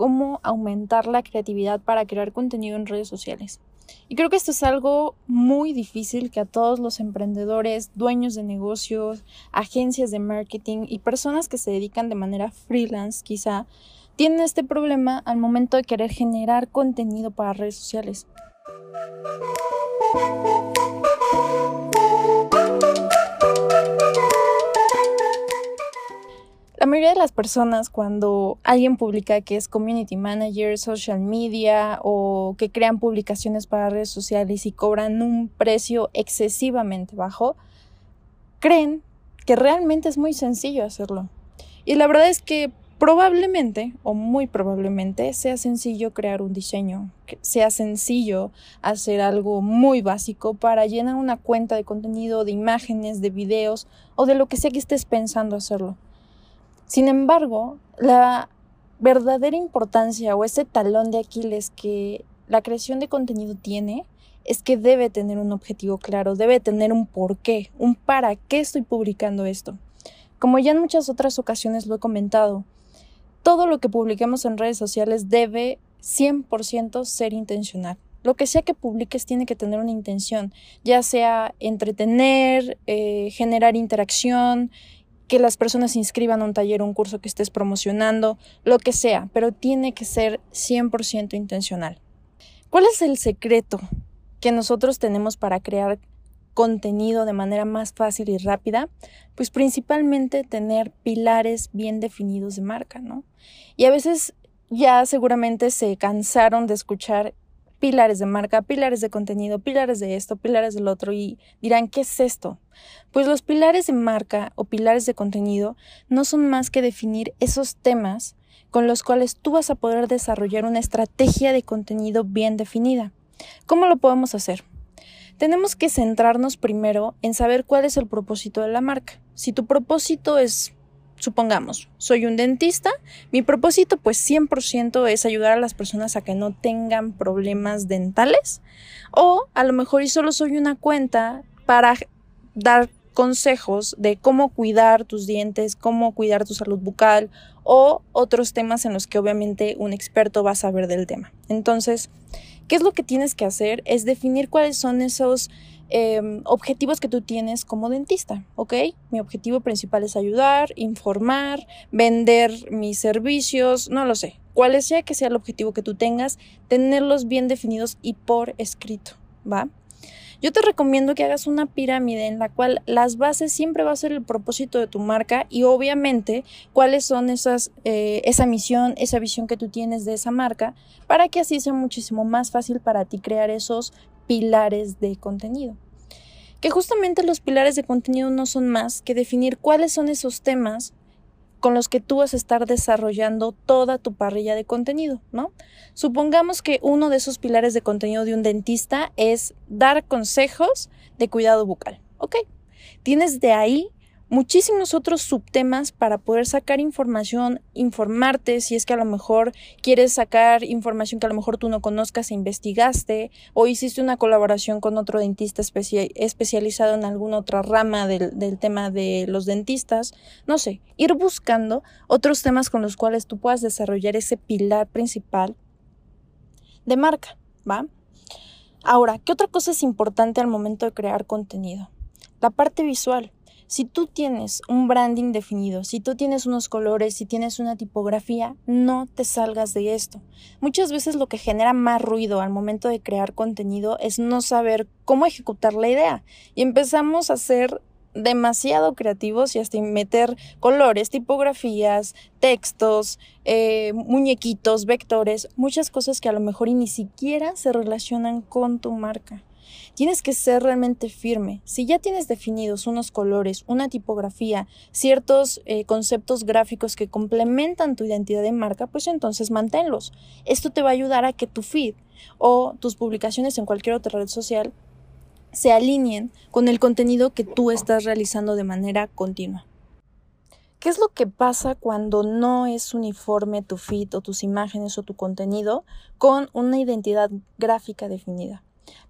cómo aumentar la creatividad para crear contenido en redes sociales. Y creo que esto es algo muy difícil que a todos los emprendedores, dueños de negocios, agencias de marketing y personas que se dedican de manera freelance quizá tienen este problema al momento de querer generar contenido para redes sociales. La mayoría de las personas cuando alguien publica que es community manager, social media o que crean publicaciones para redes sociales y cobran un precio excesivamente bajo, creen que realmente es muy sencillo hacerlo. Y la verdad es que probablemente o muy probablemente sea sencillo crear un diseño, sea sencillo hacer algo muy básico para llenar una cuenta de contenido, de imágenes, de videos o de lo que sea que estés pensando hacerlo. Sin embargo, la verdadera importancia o ese talón de Aquiles que la creación de contenido tiene es que debe tener un objetivo claro, debe tener un por qué, un para qué estoy publicando esto. Como ya en muchas otras ocasiones lo he comentado, todo lo que publiquemos en redes sociales debe 100% ser intencional. Lo que sea que publiques tiene que tener una intención, ya sea entretener, eh, generar interacción, que las personas se inscriban a un taller un curso que estés promocionando, lo que sea, pero tiene que ser 100% intencional. ¿Cuál es el secreto que nosotros tenemos para crear contenido de manera más fácil y rápida? Pues principalmente tener pilares bien definidos de marca, ¿no? Y a veces ya seguramente se cansaron de escuchar pilares de marca, pilares de contenido, pilares de esto, pilares del otro y dirán, ¿qué es esto? Pues los pilares de marca o pilares de contenido no son más que definir esos temas con los cuales tú vas a poder desarrollar una estrategia de contenido bien definida. ¿Cómo lo podemos hacer? Tenemos que centrarnos primero en saber cuál es el propósito de la marca. Si tu propósito es supongamos, soy un dentista, mi propósito pues 100% es ayudar a las personas a que no tengan problemas dentales o a lo mejor y solo soy una cuenta para dar consejos de cómo cuidar tus dientes, cómo cuidar tu salud bucal o otros temas en los que obviamente un experto va a saber del tema. Entonces, ¿qué es lo que tienes que hacer? Es definir cuáles son esos Em, objetivos que tú tienes como dentista, ¿ok? Mi objetivo principal es ayudar, informar, vender mis servicios, no lo sé. Cuál sea que sea el objetivo que tú tengas, tenerlos bien definidos y por escrito, ¿va? Yo te recomiendo que hagas una pirámide en la cual las bases siempre va a ser el propósito de tu marca y obviamente cuáles son esas, eh, esa misión, esa visión que tú tienes de esa marca para que así sea muchísimo más fácil para ti crear esos pilares de contenido. Que justamente los pilares de contenido no son más que definir cuáles son esos temas con los que tú vas a estar desarrollando toda tu parrilla de contenido, ¿no? Supongamos que uno de esos pilares de contenido de un dentista es dar consejos de cuidado bucal, ¿ok? Tienes de ahí muchísimos otros subtemas para poder sacar información, informarte si es que a lo mejor quieres sacar información que a lo mejor tú no conozcas e investigaste o hiciste una colaboración con otro dentista especializado en alguna otra rama del, del tema de los dentistas. No sé, ir buscando otros temas con los cuales tú puedas desarrollar ese pilar principal de marca, ¿va? Ahora, ¿qué otra cosa es importante al momento de crear contenido? La parte visual. Si tú tienes un branding definido, si tú tienes unos colores, si tienes una tipografía, no te salgas de esto. Muchas veces lo que genera más ruido al momento de crear contenido es no saber cómo ejecutar la idea y empezamos a ser demasiado creativos y hasta meter colores, tipografías, textos, eh, muñequitos, vectores, muchas cosas que a lo mejor ni siquiera se relacionan con tu marca. Tienes que ser realmente firme. Si ya tienes definidos unos colores, una tipografía, ciertos eh, conceptos gráficos que complementan tu identidad de marca, pues entonces manténlos. Esto te va a ayudar a que tu feed o tus publicaciones en cualquier otra red social se alineen con el contenido que tú estás realizando de manera continua. ¿Qué es lo que pasa cuando no es uniforme tu feed o tus imágenes o tu contenido con una identidad gráfica definida?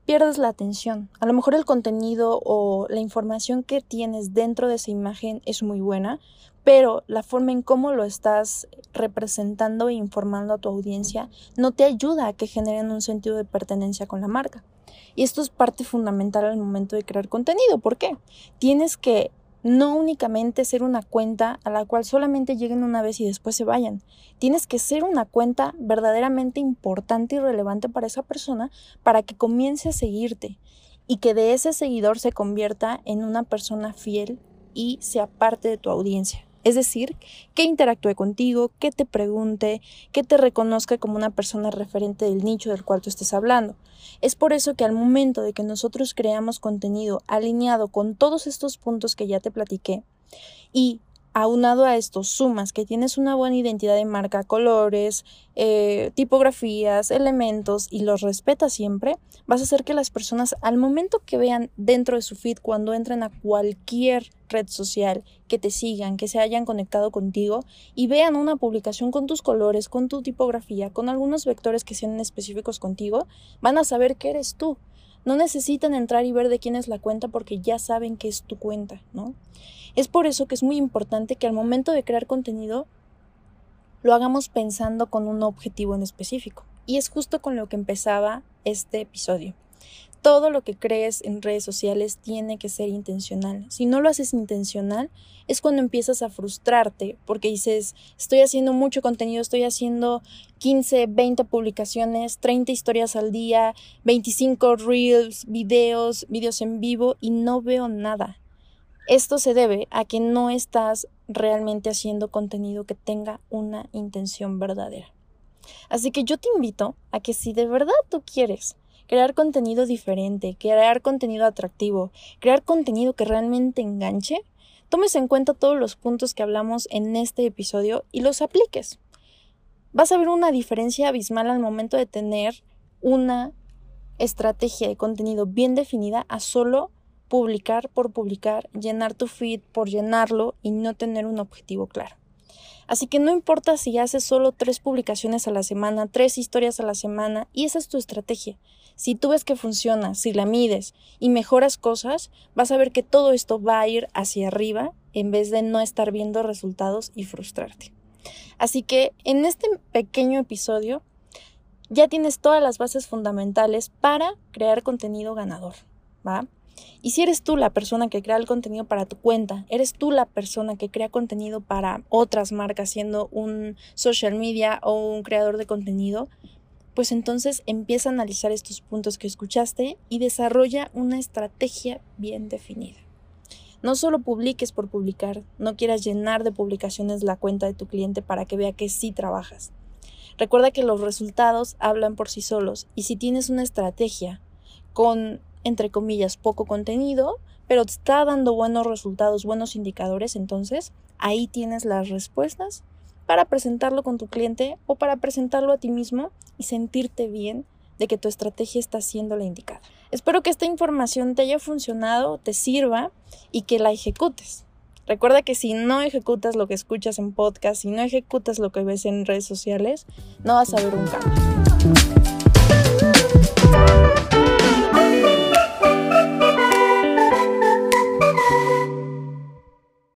Pierdes la atención. A lo mejor el contenido o la información que tienes dentro de esa imagen es muy buena, pero la forma en cómo lo estás representando e informando a tu audiencia no te ayuda a que generen un sentido de pertenencia con la marca. Y esto es parte fundamental al momento de crear contenido. ¿Por qué? Tienes que no únicamente ser una cuenta a la cual solamente lleguen una vez y después se vayan. Tienes que ser una cuenta verdaderamente importante y relevante para esa persona para que comience a seguirte y que de ese seguidor se convierta en una persona fiel y sea parte de tu audiencia. Es decir, que interactúe contigo, que te pregunte, que te reconozca como una persona referente del nicho del cual tú estés hablando. Es por eso que al momento de que nosotros creamos contenido alineado con todos estos puntos que ya te platiqué y aunado a esto sumas que tienes una buena identidad de marca, colores, eh, tipografías, elementos y los respetas siempre, vas a hacer que las personas al momento que vean dentro de su feed cuando entren a cualquier red social, que te sigan, que se hayan conectado contigo y vean una publicación con tus colores, con tu tipografía, con algunos vectores que sean específicos contigo, van a saber que eres tú no necesitan entrar y ver de quién es la cuenta porque ya saben que es tu cuenta, ¿no? Es por eso que es muy importante que al momento de crear contenido lo hagamos pensando con un objetivo en específico. Y es justo con lo que empezaba este episodio todo lo que crees en redes sociales tiene que ser intencional. Si no lo haces intencional, es cuando empiezas a frustrarte porque dices, estoy haciendo mucho contenido, estoy haciendo 15, 20 publicaciones, 30 historias al día, 25 reels, videos, videos en vivo y no veo nada. Esto se debe a que no estás realmente haciendo contenido que tenga una intención verdadera. Así que yo te invito a que si de verdad tú quieres crear contenido diferente, crear contenido atractivo, crear contenido que realmente enganche, tomes en cuenta todos los puntos que hablamos en este episodio y los apliques. Vas a ver una diferencia abismal al momento de tener una estrategia de contenido bien definida a solo publicar por publicar, llenar tu feed por llenarlo y no tener un objetivo claro. Así que no importa si haces solo tres publicaciones a la semana, tres historias a la semana, y esa es tu estrategia. Si tú ves que funciona, si la mides y mejoras cosas, vas a ver que todo esto va a ir hacia arriba en vez de no estar viendo resultados y frustrarte. Así que en este pequeño episodio ya tienes todas las bases fundamentales para crear contenido ganador, ¿va? Y si eres tú la persona que crea el contenido para tu cuenta, eres tú la persona que crea contenido para otras marcas, siendo un social media o un creador de contenido, pues entonces empieza a analizar estos puntos que escuchaste y desarrolla una estrategia bien definida. No solo publiques por publicar, no quieras llenar de publicaciones la cuenta de tu cliente para que vea que sí trabajas. Recuerda que los resultados hablan por sí solos y si tienes una estrategia con entre comillas, poco contenido, pero te está dando buenos resultados, buenos indicadores, entonces ahí tienes las respuestas para presentarlo con tu cliente o para presentarlo a ti mismo y sentirte bien de que tu estrategia está siendo la indicada. Espero que esta información te haya funcionado, te sirva y que la ejecutes. Recuerda que si no ejecutas lo que escuchas en podcast, si no ejecutas lo que ves en redes sociales, no vas a ver un cambio.